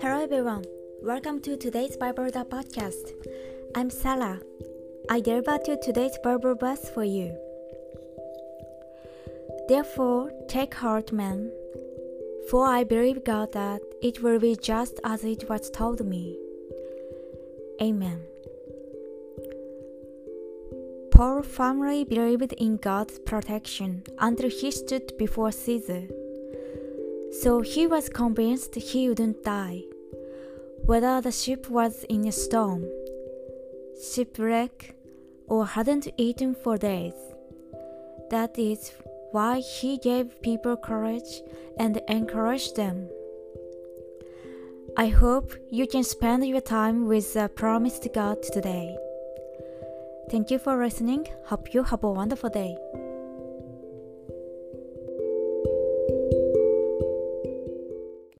Hello everyone, welcome to today's Bible podcast. I'm Sarah. I deliver to today's Bible verse for you. Therefore, take heart, man, for I believe God that it will be just as it was told me. Amen. Paul firmly believed in God's protection until he stood before Caesar. So he was convinced he wouldn't die, whether the ship was in a storm, shipwreck, or hadn't eaten for days. That is why he gave people courage and encouraged them. I hope you can spend your time with the promised God today. Thank you for listening. Hope you have a wonderful day.